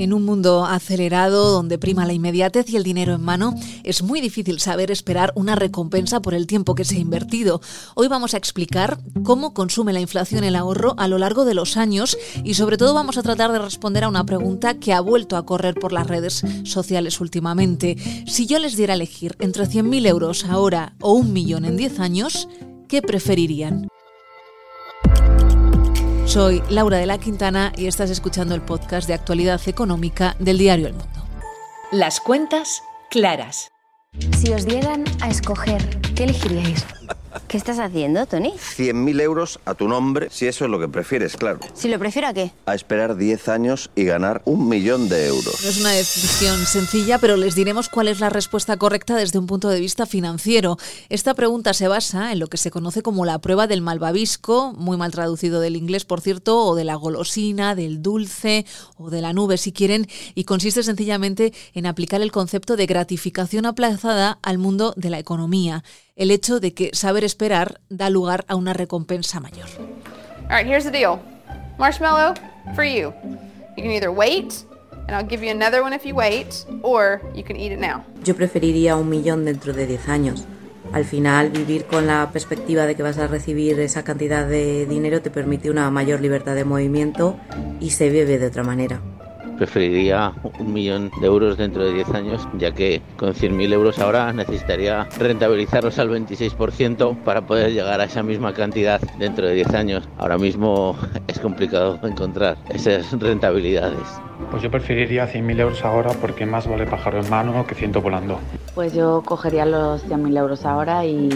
En un mundo acelerado donde prima la inmediatez y el dinero en mano, es muy difícil saber esperar una recompensa por el tiempo que se ha invertido. Hoy vamos a explicar cómo consume la inflación el ahorro a lo largo de los años y sobre todo vamos a tratar de responder a una pregunta que ha vuelto a correr por las redes sociales últimamente. Si yo les diera a elegir entre 100.000 euros ahora o un millón en 10 años, ¿qué preferirían? Soy Laura de la Quintana y estás escuchando el podcast de actualidad económica del diario El Mundo. Las cuentas claras. Si os dieran a escoger, ¿qué elegiríais? ¿Qué estás haciendo, Tony? 100.000 euros a tu nombre, si eso es lo que prefieres, claro. Si lo prefiero a qué? A esperar 10 años y ganar un millón de euros. No es una decisión sencilla, pero les diremos cuál es la respuesta correcta desde un punto de vista financiero. Esta pregunta se basa en lo que se conoce como la prueba del malvavisco, muy mal traducido del inglés, por cierto, o de la golosina, del dulce o de la nube, si quieren, y consiste sencillamente en aplicar el concepto de gratificación aplazada al mundo de la economía el hecho de que saber esperar da lugar a una recompensa mayor. All right, here's the deal. Marshmallow for you. You can either wait and I'll give you another one if you wait, or you can eat it now. Yo preferiría un millón dentro de 10 años. Al final, vivir con la perspectiva de que vas a recibir esa cantidad de dinero te permite una mayor libertad de movimiento y se vive de otra manera preferiría un millón de euros dentro de 10 años, ya que con 100.000 euros ahora necesitaría rentabilizarlos al 26% para poder llegar a esa misma cantidad dentro de 10 años. Ahora mismo es complicado encontrar esas rentabilidades. Pues yo preferiría 100.000 euros ahora porque más vale pájaro en mano que ciento volando. Pues yo cogería los 100.000 euros ahora y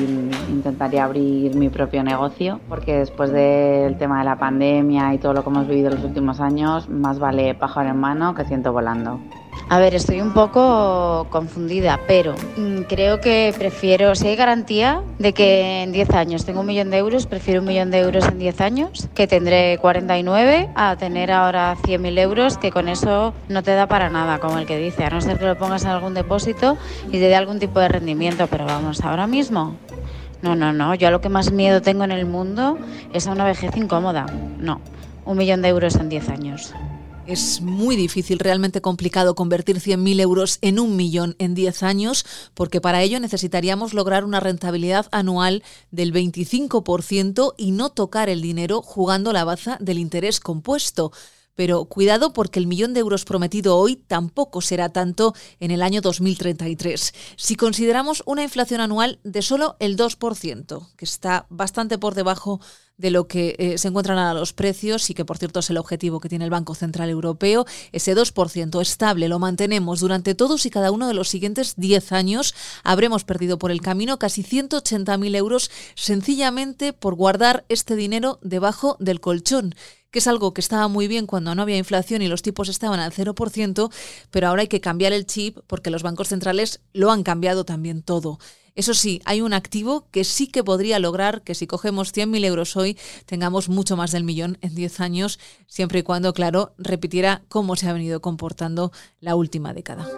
intentaría abrir mi propio negocio porque después del tema de la pandemia y todo lo que hemos vivido en los últimos años, más vale pájaro en mano que ciento volando. A ver, estoy un poco confundida, pero mm, creo que prefiero, si hay garantía de que en 10 años tengo un millón de euros, prefiero un millón de euros en 10 años, que tendré 49, a tener ahora 100.000 euros, que con eso no te da para nada, como el que dice, a no ser que lo pongas en algún depósito y te dé algún tipo de rendimiento, pero vamos, ahora mismo. No, no, no, yo a lo que más miedo tengo en el mundo es a una vejez incómoda. No, un millón de euros en 10 años. Es muy difícil, realmente complicado convertir 100.000 euros en un millón en 10 años, porque para ello necesitaríamos lograr una rentabilidad anual del 25% y no tocar el dinero jugando la baza del interés compuesto. Pero cuidado porque el millón de euros prometido hoy tampoco será tanto en el año 2033. Si consideramos una inflación anual de solo el 2%, que está bastante por debajo de lo que eh, se encuentran a los precios y que por cierto es el objetivo que tiene el Banco Central Europeo, ese 2% estable lo mantenemos durante todos y cada uno de los siguientes 10 años, habremos perdido por el camino casi 180.000 euros sencillamente por guardar este dinero debajo del colchón que es algo que estaba muy bien cuando no había inflación y los tipos estaban al 0%, pero ahora hay que cambiar el chip porque los bancos centrales lo han cambiado también todo. Eso sí, hay un activo que sí que podría lograr que si cogemos 100.000 euros hoy tengamos mucho más del millón en 10 años, siempre y cuando, claro, repitiera cómo se ha venido comportando la última década.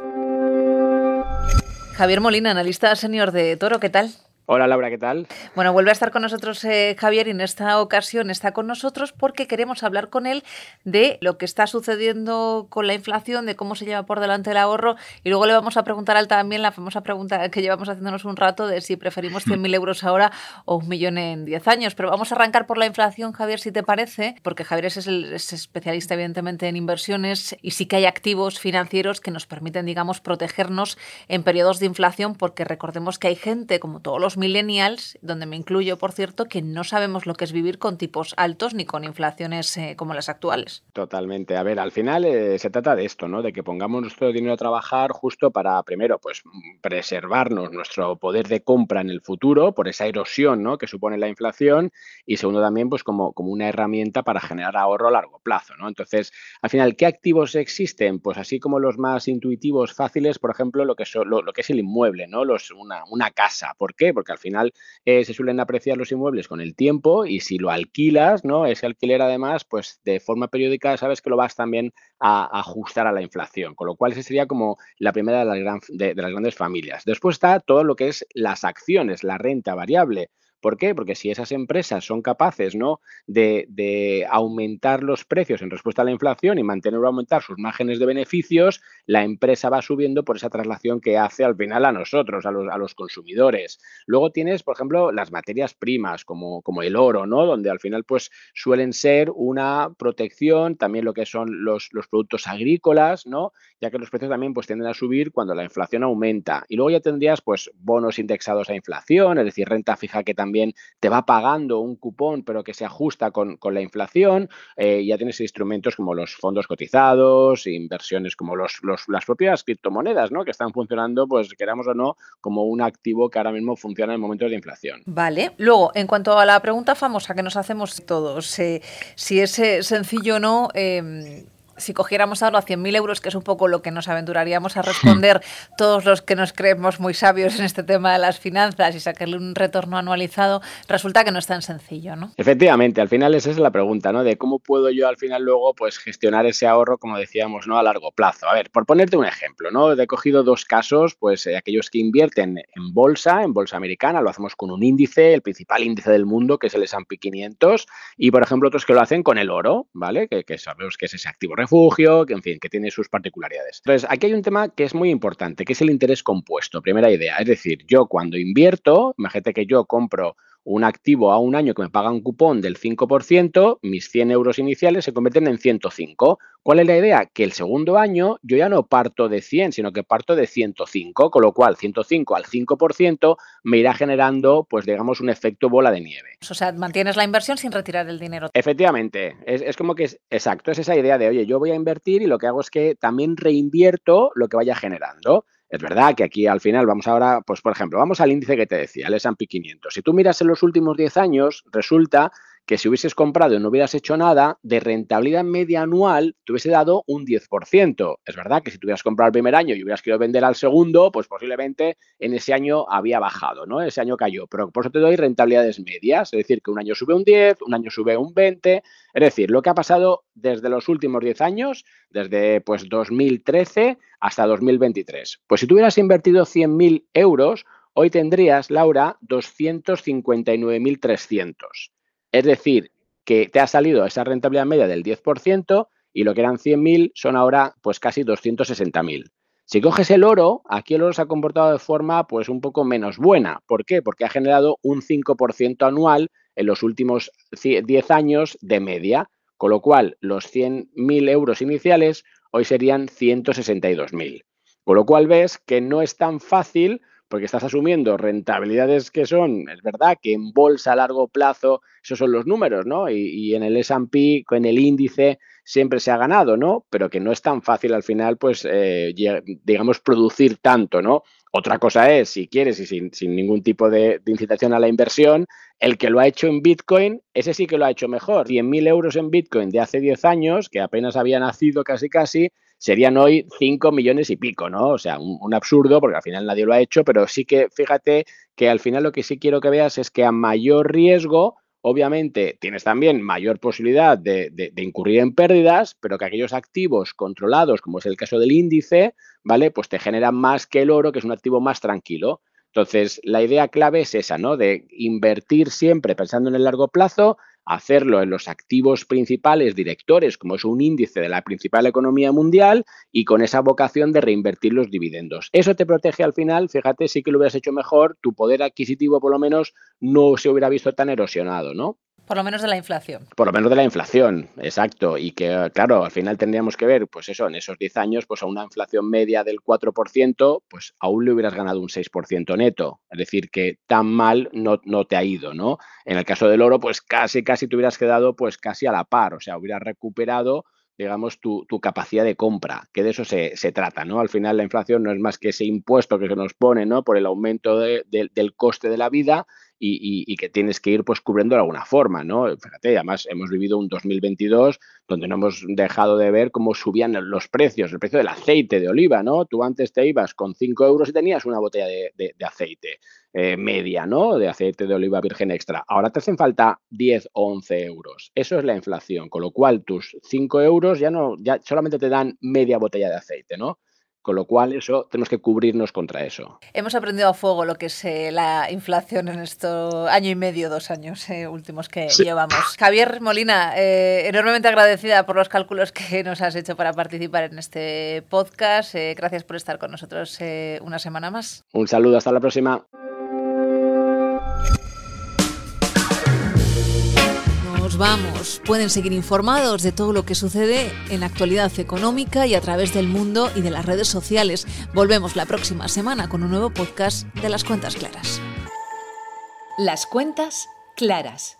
Javier Molina, analista senior de Toro, ¿qué tal? Hola Laura, ¿qué tal? Bueno, vuelve a estar con nosotros eh, Javier y en esta ocasión está con nosotros porque queremos hablar con él de lo que está sucediendo con la inflación, de cómo se lleva por delante el ahorro y luego le vamos a preguntar a él también la famosa pregunta que llevamos haciéndonos un rato de si preferimos 100.000 euros ahora o un millón en 10 años. Pero vamos a arrancar por la inflación, Javier, si te parece, porque Javier es, el, es especialista evidentemente en inversiones y sí que hay activos financieros que nos permiten, digamos, protegernos en periodos de inflación porque recordemos que hay gente, como todos los millennials, donde me incluyo, por cierto, que no sabemos lo que es vivir con tipos altos ni con inflaciones eh, como las actuales. Totalmente. A ver, al final eh, se trata de esto, ¿no? De que pongamos nuestro dinero a trabajar justo para, primero, pues preservarnos nuestro poder de compra en el futuro por esa erosión, ¿no? Que supone la inflación y segundo también, pues como, como una herramienta para generar ahorro a largo plazo, ¿no? Entonces, al final, ¿qué activos existen? Pues así como los más intuitivos, fáciles, por ejemplo, lo que, lo, que es el inmueble, ¿no? Los, una, una casa. ¿Por qué? Porque al final eh, se suelen apreciar los inmuebles con el tiempo y si lo alquilas, ¿no? Ese alquiler además, pues de forma periódica sabes que lo vas también a, ajustar a la inflación, con lo cual esa sería como la primera de las, de las grandes familias. Después está todo lo que es las acciones, la renta variable. ¿Por qué? Porque si esas empresas son capaces ¿no? de, aumentar los precios en respuesta a la inflación y mantener o aumentar sus márgenes de beneficios, la empresa va subiendo por esa traslación que hace al final a nosotros, a los, a los consumidores. Luego tienes, por ejemplo, las materias primas, como, como el oro, ¿no? Donde al final pues suelen ser una protección, también lo que son los, los productos agrícolas, ¿no? Ya que los precios también pues tienden a subir cuando la inflación aumenta. Y luego ya tendrías pues bonos indexados a inflación, es decir, renta fija que también te va pagando un cupón, pero que se ajusta con, con la inflación. Eh, ya tienes instrumentos como los fondos cotizados, inversiones como los, las propias criptomonedas, ¿no? Que están funcionando, pues queramos o no, como un activo que ahora mismo funciona en momentos de inflación. Vale. Luego, en cuanto a la pregunta famosa que nos hacemos todos, eh, si es eh, sencillo o no, eh, si cogiéramos ahora 100.000 euros, que es un poco lo que nos aventuraríamos a responder todos los que nos creemos muy sabios en este tema de las finanzas y sacarle un retorno anualizado, resulta que no es tan sencillo, ¿no? Efectivamente, al final esa es la pregunta, ¿no? De cómo puedo yo al final luego pues gestionar ese ahorro, como decíamos, ¿no? A largo plazo. A ver, por ponerte un ejemplo, ¿no? He cogido dos casos, pues eh, aquellos que invierten en bolsa, en bolsa americana, lo hacemos con un índice, el principal índice del mundo, que es el S&P 500, y por ejemplo otros que lo hacen con el oro, ¿vale? Que, que sabemos que es ese activo refugio, que en fin, que tiene sus particularidades. Entonces, aquí hay un tema que es muy importante, que es el interés compuesto, primera idea. Es decir, yo cuando invierto, imagínate que yo compro un activo a un año que me paga un cupón del 5%, mis 100 euros iniciales se convierten en 105. ¿Cuál es la idea? Que el segundo año yo ya no parto de 100, sino que parto de 105, con lo cual 105 al 5% me irá generando, pues digamos, un efecto bola de nieve. O sea, mantienes la inversión sin retirar el dinero. Efectivamente, es, es como que es exacto, es esa idea de, oye, yo voy a invertir y lo que hago es que también reinvierto lo que vaya generando. Es verdad que aquí al final vamos ahora, pues por ejemplo, vamos al índice que te decía, el S&P 500. Si tú miras en los últimos 10 años, resulta que si hubieses comprado y no hubieras hecho nada, de rentabilidad media anual te hubiese dado un 10%. Es verdad que si tú hubieras comprado el primer año y hubieras querido vender al segundo, pues posiblemente en ese año había bajado, ¿no? Ese año cayó. Pero por eso te doy rentabilidades medias, es decir, que un año sube un 10, un año sube un 20. Es decir, lo que ha pasado desde los últimos 10 años, desde pues 2013 hasta 2023. Pues si tú hubieras invertido 100.000 euros, hoy tendrías, Laura, 259.300. Es decir, que te ha salido esa rentabilidad media del 10% y lo que eran 100.000 son ahora pues casi 260.000. Si coges el oro, aquí el oro se ha comportado de forma pues un poco menos buena. ¿Por qué? Porque ha generado un 5% anual en los últimos 10 años de media, con lo cual los 100.000 euros iniciales hoy serían 162.000. Con lo cual ves que no es tan fácil porque estás asumiendo rentabilidades que son, es verdad, que en bolsa a largo plazo, esos son los números, ¿no? Y, en el S&P, en el índice, siempre se ha ganado, ¿no? Pero que no es tan fácil al final, pues, eh, digamos, producir tanto, ¿no? Otra cosa es, si quieres y sin, sin ningún tipo de, de, incitación a la inversión, el que lo ha hecho en Bitcoin, ese sí que lo ha hecho mejor. 100.000 euros en Bitcoin de hace 10 años, que apenas había nacido casi casi, serían hoy 5 millones y pico, ¿no? O sea, un, absurdo porque al final nadie lo ha hecho, pero sí que fíjate que al final lo que sí quiero que veas es que a mayor riesgo, obviamente tienes también mayor posibilidad de, de, de, incurrir en pérdidas, pero que aquellos activos controlados, como es el caso del índice, ¿vale? Pues te generan más que el oro, que es un activo más tranquilo. Entonces, la idea clave es esa, ¿no? De invertir siempre pensando en el largo plazo, hacerlo en los activos principales directores, como es un índice de la principal economía mundial, y con esa vocación de reinvertir los dividendos. Eso te protege al final, fíjate, sí que lo hubieras hecho mejor, tu poder adquisitivo por lo menos no se hubiera visto tan erosionado, ¿no? Por lo menos de la inflación. Por lo menos de la inflación, exacto. Y que, claro, al final tendríamos que ver, pues eso, en esos 10 años, pues a una inflación media del 4%, pues aún le hubieras ganado un 6% neto. Es decir, que tan mal no, no te ha ido, ¿no? En el caso del oro, pues casi, casi te hubieras quedado, pues casi a la par. O sea, hubieras recuperado digamos, tu, tu, capacidad de compra, que de eso se, se, trata, ¿no? Al final la inflación no es más que ese impuesto que se nos pone, ¿no? Por el aumento de, de, del coste de la vida y, que tienes que ir pues cubriendo de alguna forma, ¿no? Fíjate, además hemos vivido un 2022 donde no hemos dejado de ver cómo subían los precios, el precio del aceite de oliva, ¿no? Tú antes te ibas con 5 euros y tenías una botella de, de, de aceite eh, media, ¿no? De aceite de oliva virgen extra. Ahora te hacen falta 10 o 11 euros. Eso es la inflación, con lo cual tus 5 euros ya no, ya solamente te dan media botella de aceite, ¿no? Con lo cual, eso tenemos que cubrirnos contra eso. Hemos aprendido a fuego lo que es eh, la inflación en estos año y medio, dos años eh, últimos que llevamos. Javier Molina, eh, enormemente agradecida por los cálculos que nos has hecho para participar en este podcast. gracias por estar con nosotros una semana más. Un saludo, hasta la próxima. Vamos. Pueden seguir informados de todo lo que sucede en la actualidad económica y a través del mundo y de las redes sociales. Volvemos la próxima semana con un nuevo podcast de las cuentas claras. Las cuentas claras